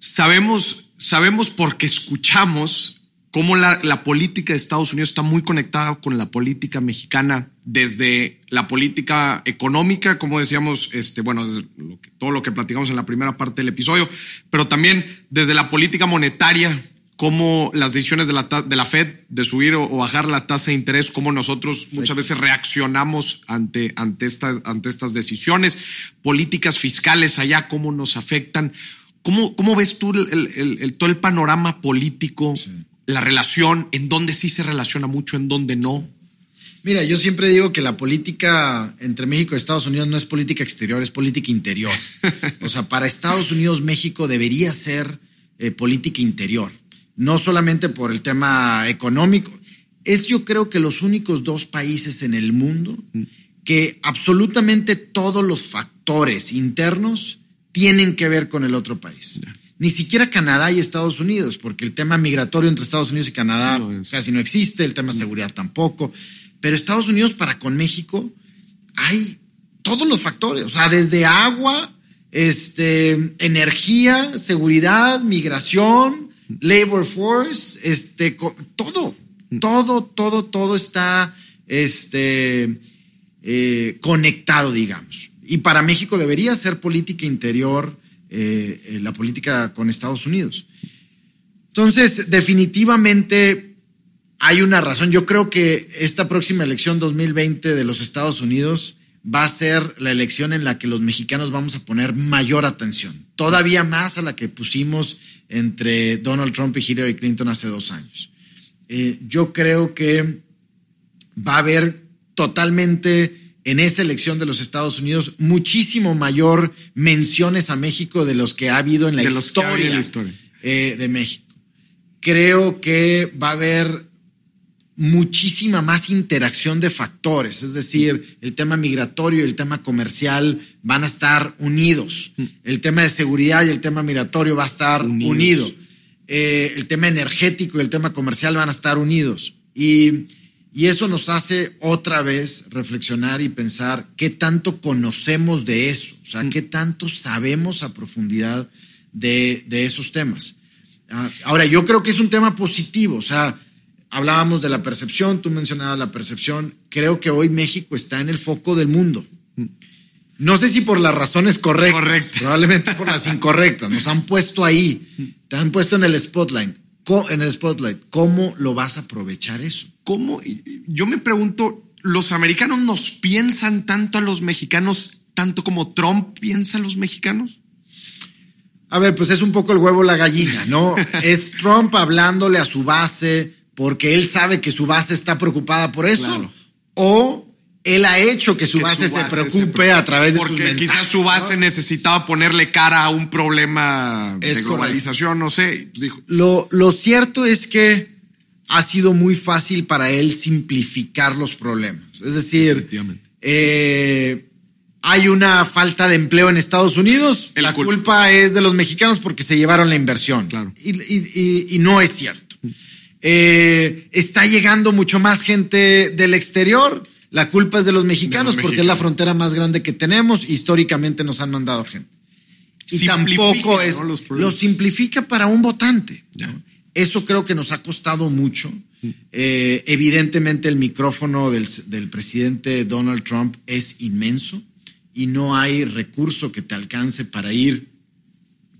sabemos, sabemos porque escuchamos cómo la, la, política de Estados Unidos está muy conectada con la política mexicana, desde la política económica, como decíamos, este, bueno, lo que, todo lo que platicamos en la primera parte del episodio, pero también desde la política monetaria, cómo las decisiones de la, de la Fed de subir o, bajar la tasa de interés, cómo nosotros muchas veces reaccionamos ante, ante, estas, ante estas decisiones, políticas fiscales allá, cómo nos afectan. ¿Cómo, cómo ves tú el, todo el panorama político, la relación, en dónde sí se relaciona mucho, en dónde no? Mira, yo siempre digo que la política entre México y Estados Unidos no es política exterior, es política interior. o sea, para Estados Unidos, México debería ser eh, política interior, no solamente por el tema económico. Es yo creo que los únicos dos países en el mundo mm. que absolutamente todos los factores internos tienen que ver con el otro país. Ni siquiera Canadá y Estados Unidos, porque el tema migratorio entre Estados Unidos y Canadá casi no existe, el tema de seguridad tampoco. Pero Estados Unidos para con México hay todos los factores, o sea, desde agua, este, energía, seguridad, migración, labor force, este, todo, todo, todo, todo está este, eh, conectado, digamos. Y para México debería ser política interior eh, eh, la política con Estados Unidos. Entonces, definitivamente hay una razón. Yo creo que esta próxima elección 2020 de los Estados Unidos va a ser la elección en la que los mexicanos vamos a poner mayor atención, todavía más a la que pusimos entre Donald Trump y Hillary Clinton hace dos años. Eh, yo creo que va a haber totalmente en esa elección de los Estados Unidos muchísimo mayor menciones a México de los que ha habido en la, historia, eh, de México. Creo que va a haber muchísima más interacción de factores, es decir, el tema migratorio y el tema comercial van a estar unidos, mm. el tema de seguridad y el tema migratorio va a estar unido, eh, el tema energético y el tema comercial van a estar unidos. Y y eso nos hace otra vez reflexionar y pensar qué tanto conocemos de eso, o sea, mm. qué tanto sabemos a profundidad de, esos temas. Ah, ahora, yo creo que es un tema positivo, o sea, hablábamos de la percepción, tú mencionabas la percepción, creo que hoy México está en el foco del mundo. Mm. No sé si por las razones correctas, probablemente por las incorrectas, nos han puesto ahí, mm. te han puesto en el spotlight en el spotlight. ¿Cómo lo vas a aprovechar eso? ¿Cómo? Yo me pregunto, ¿los americanos nos piensan tanto a los mexicanos, tanto como Trump piensa a los mexicanos? A ver, pues es un poco el huevo la gallina, ¿no? es Trump hablándole a su base porque él sabe que su base está preocupada por eso. O él ha hecho que su, base, se preocupe a través de sus mensajes. Porque quizás su base necesitaba ponerle cara a un problema de globalización, no sé. Lo, lo cierto es que ha sido muy fácil para él simplificar los problemas. Es decir, eh, hay una falta de empleo en Estados Unidos. El la cul- culpa es de los mexicanos porque se llevaron la inversión. Claro. Y, y- y- y no es cierto. Eh, está llegando mucho más gente del exterior. La culpa es de los mexicanos De los porque es la frontera más grande que tenemos. Históricamente nos han mandado gente. Y Simplifica, tampoco es. ¿no? los lo simplifica para un votante. Eso creo que nos ha costado mucho. Eh, evidentemente el micrófono del, del presidente Donald Trump es inmenso y no hay recurso que te alcance para ir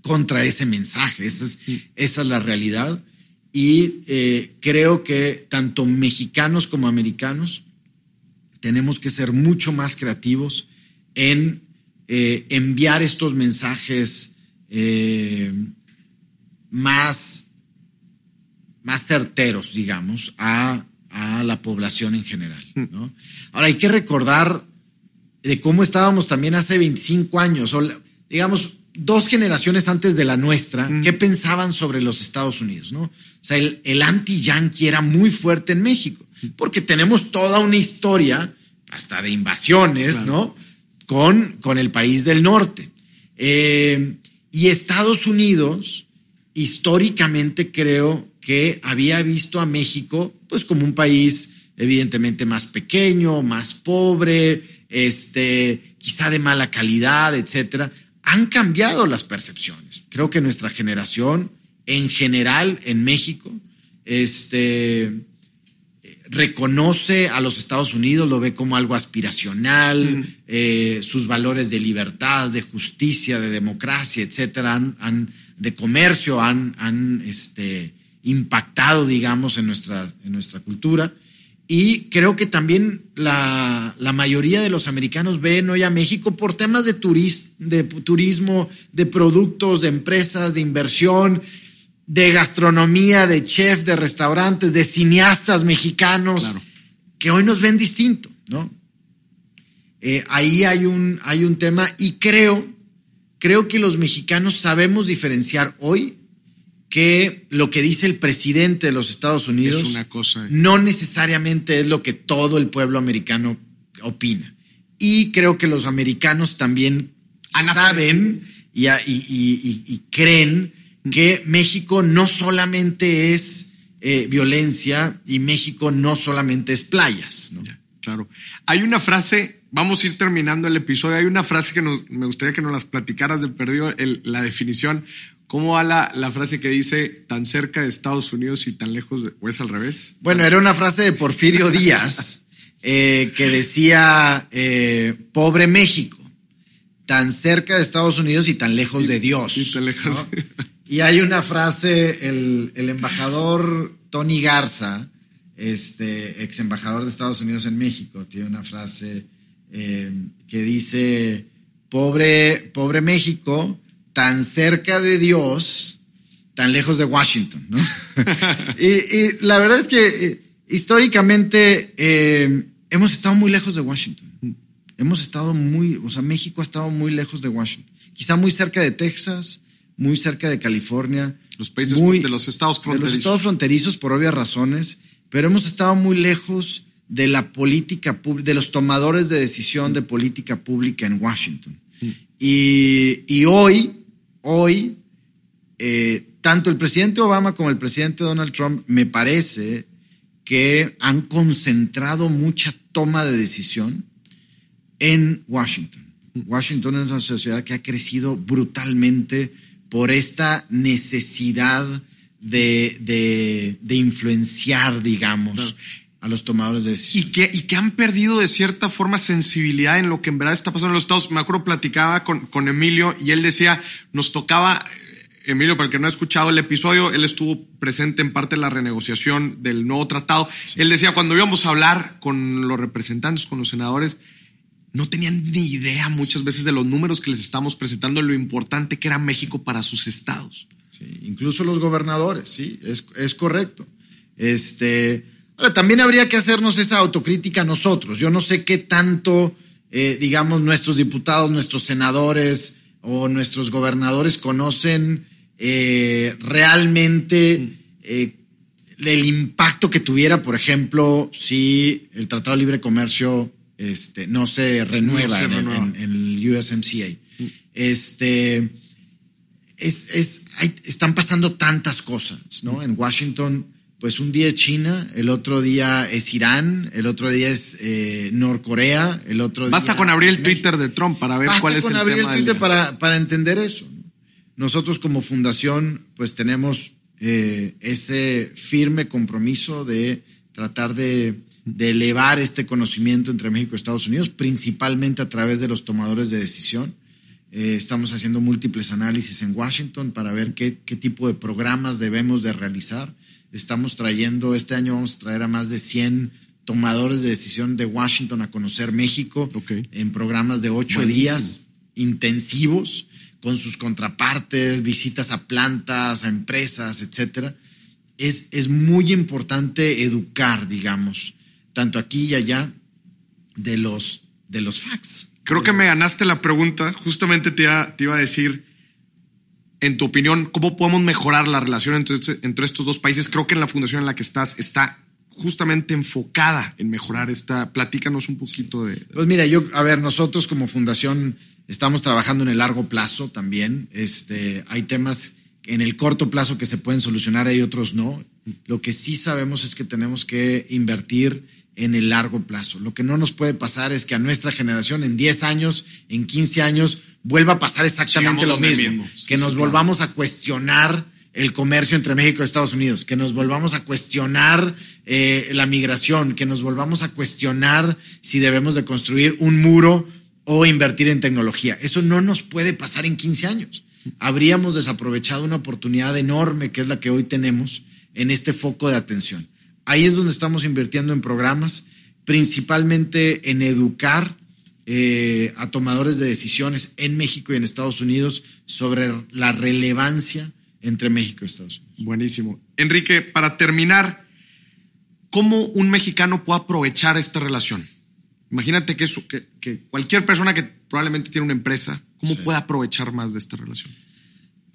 contra ese mensaje. Esa es, esa es la realidad. Y eh, creo que tanto mexicanos como americanos tenemos que ser mucho más creativos en eh, enviar estos mensajes más, más certeros, digamos, a, a la población en general. ¿no? Ahora hay que recordar de cómo estábamos también hace 25 años, o digamos, dos generaciones antes de la nuestra, qué pensaban sobre los Estados Unidos, ¿no? O sea, el, el anti-yankee era muy fuerte en México, porque tenemos toda una historia, hasta de invasiones, Claro. ¿no? Con, con el país del norte. Eh, y Estados Unidos, históricamente creo que había visto a México pues como un país evidentemente más pequeño, más pobre, este, quizá de mala calidad, etcétera. Han cambiado las percepciones. Creo que nuestra generación, en general, en México, este, reconoce a los Estados Unidos, lo ve como algo aspiracional, eh, sus valores de libertad, de justicia, de democracia, etcétera, han, han- de comercio, han, han este, impactado, digamos, en nuestra, en nuestra cultura. Y creo que también la, la mayoría de los americanos ven hoy a México por temas de, turis- de turismo, de productos, de empresas, de inversión, de gastronomía, de chef, de restaurantes, de cineastas mexicanos, Claro. que hoy nos ven distinto, ¿no? Eh, ahí hay un, hay un tema y creo, creo que los mexicanos sabemos diferenciar hoy que lo que dice el presidente de los Estados Unidos Es una cosa. no necesariamente es lo que todo el pueblo americano opina. Y creo que los americanos también saben y, a- y- y- y- y creen que México no solamente es eh, violencia y México no solamente es playas. ¿no? Ya, claro. Hay una frase, vamos a ir terminando el episodio, hay una frase que nos- me gustaría que nos las platicaras de perdido el- la definición. ¿Cómo va la, la frase que dice tan cerca de Estados Unidos y tan lejos de, o es al revés? Bueno, era una frase de Porfirio Díaz eh, que decía, eh, pobre México, tan cerca de Estados Unidos y tan lejos de Dios. y tan lejos Y hay una frase, el, el embajador Tony Garza, este ex embajador de Estados Unidos en México, tiene una frase eh, que dice, pobre, pobre México, tan cerca de Dios, tan lejos de Washington, ¿no? y, y la verdad es que eh, históricamente eh, hemos estado muy lejos de Washington. Hemos estado muy, o sea, México ha estado muy lejos de Washington. Quizá muy cerca de Texas, muy cerca de California. Los países muy- de los estados de fronterizos. los estados fronterizos por obvias razones, pero hemos estado muy lejos de la política pública, de los tomadores de decisión de política pública en Washington. Y, y hoy, hoy, eh, tanto el presidente Obama como el presidente Donald Trump me parece que han concentrado mucha toma de decisión en Washington. Washington es una sociedad que ha crecido brutalmente por esta necesidad de, de- influenciar, digamos. A los tomadores de y decisión. que, y que han perdido de cierta forma sensibilidad en lo que en verdad está pasando en los estados. Me acuerdo, platicaba con, con Emilio y él decía, nos tocaba, eh, Emilio, para el que no ha escuchado el episodio, él estuvo presente en parte de la renegociación del nuevo tratado. Él decía, cuando íbamos a hablar con los representantes, con los senadores, no tenían ni idea muchas veces de los números que les estamos presentando, lo importante que era México para sus estados. Sí, incluso los gobernadores, sí, es, es correcto. Este, ahora, también habría que hacernos esa autocrítica nosotros. Yo no sé qué tanto, eh, digamos, nuestros diputados, nuestros senadores o nuestros gobernadores conocen eh, realmente eh, el impacto que tuviera, por ejemplo, si el Tratado de Libre Comercio este, no se renueva, en, el USMCA. Este, es, es, están pasando tantas cosas, ¿no? En Washington, pues un día es China, el otro día es Irán, el otro día es eh, Norcorea, el otro Basta con abrir el Twitter de Trump para ver cuál es el abrir el Twitter para, para entender eso. Nosotros como fundación, pues tenemos eh, ese firme compromiso de tratar de, elevar este conocimiento entre México y Estados Unidos, principalmente a través de los tomadores de decisión. Eh, estamos haciendo múltiples análisis en Washington para ver qué, tipo de programas debemos de realizar. Estamos trayendo, este año vamos a traer a más de 100 tomadores de decisión de Washington a conocer México en programas de ocho días intensivos con sus contrapartes, visitas a plantas, a empresas, etcétera. Es, es muy importante educar, digamos, tanto aquí y allá, de los, de los facts. Creo que me ganaste la pregunta. Justamente te iba, te iba a decir, en tu opinión, ¿cómo podemos mejorar la relación entre, entre estos dos países? Creo que en la fundación en la que estás está justamente enfocada en mejorar esta. Platícanos un poquito de. Pues mira, yo, a ver, nosotros como fundación Estamos trabajando en el largo plazo también. Este, hay temas en el corto plazo que se pueden solucionar, hay otros no. Lo que sí sabemos es que tenemos que invertir en el largo plazo. Lo que no nos puede pasar es que a nuestra generación en 10 años, en 15 años, vuelva a pasar exactamente lo mismo. que nos volvamos a cuestionar el comercio entre México y Estados Unidos, que nos volvamos a cuestionar eh, la migración, que nos volvamos a cuestionar si debemos de construir un muro o invertir en tecnología. Eso no nos puede pasar en 15 años. Habríamos desaprovechado una oportunidad enorme que es la que hoy tenemos en este foco de atención. Ahí es donde estamos invirtiendo en programas, principalmente en educar eh, a tomadores de decisiones en México y en Estados Unidos sobre la relevancia entre México y Estados Unidos. Buenísimo. Enrique, para terminar, ¿cómo un mexicano puede aprovechar esta relación? Imagínate que, cualquier persona que probablemente tiene una empresa, ¿cómo puede aprovechar más de esta relación?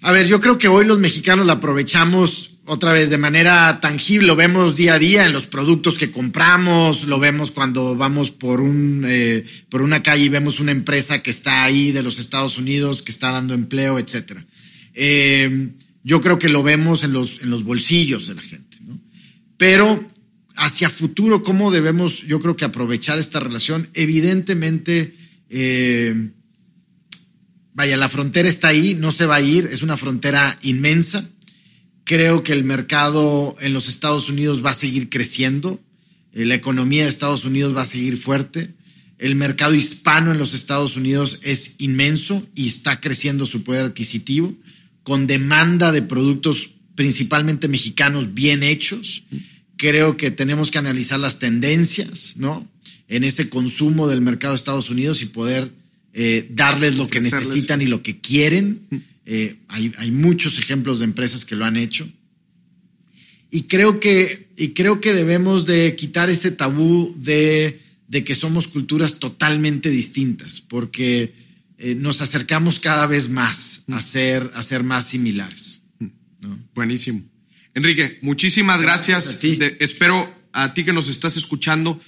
A ver, yo creo que hoy los mexicanos la aprovechamos otra vez de manera tangible, lo vemos día a día en los productos que compramos, lo vemos cuando vamos por, un, eh, por una calle y vemos una empresa que está ahí de los Estados Unidos, que está dando empleo, etc. Eh, yo creo que lo vemos en los, en los bolsillos de la gente. ¿no? Pero hacia futuro, ¿cómo debemos, yo creo que aprovechar esta relación? Evidentemente, eh, vaya, la frontera está ahí, no se va a ir, es una frontera inmensa. Creo que el mercado en los Estados Unidos va a seguir creciendo, eh, la economía de Estados Unidos va a seguir fuerte, el mercado hispano en los Estados Unidos es inmenso y está creciendo su poder adquisitivo, con demanda de productos principalmente mexicanos bien hechos creo que tenemos que analizar las tendencias, ¿no? En ese consumo del mercado de Estados Unidos y poder eh, darles lo que necesitan y lo que quieren. Eh, hay, hay, muchos ejemplos de empresas que lo han hecho. Y creo que, y creo que debemos de quitar ese tabú de, de que somos culturas totalmente distintas, porque eh, nos acercamos cada vez más a ser, a ser más similares. ¿no? Buenísimo. Enrique, muchísimas gracias. espero a ti que nos estás escuchando,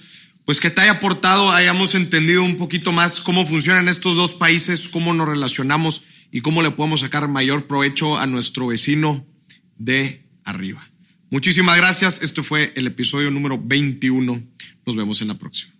pues que te haya aportado, hayamos entendido un poquito más cómo funcionan estos dos países, cómo nos relacionamos y cómo le podemos sacar mayor provecho a nuestro vecino de arriba. Muchísimas gracias. Este fue el episodio número 21. Nos vemos en la próxima.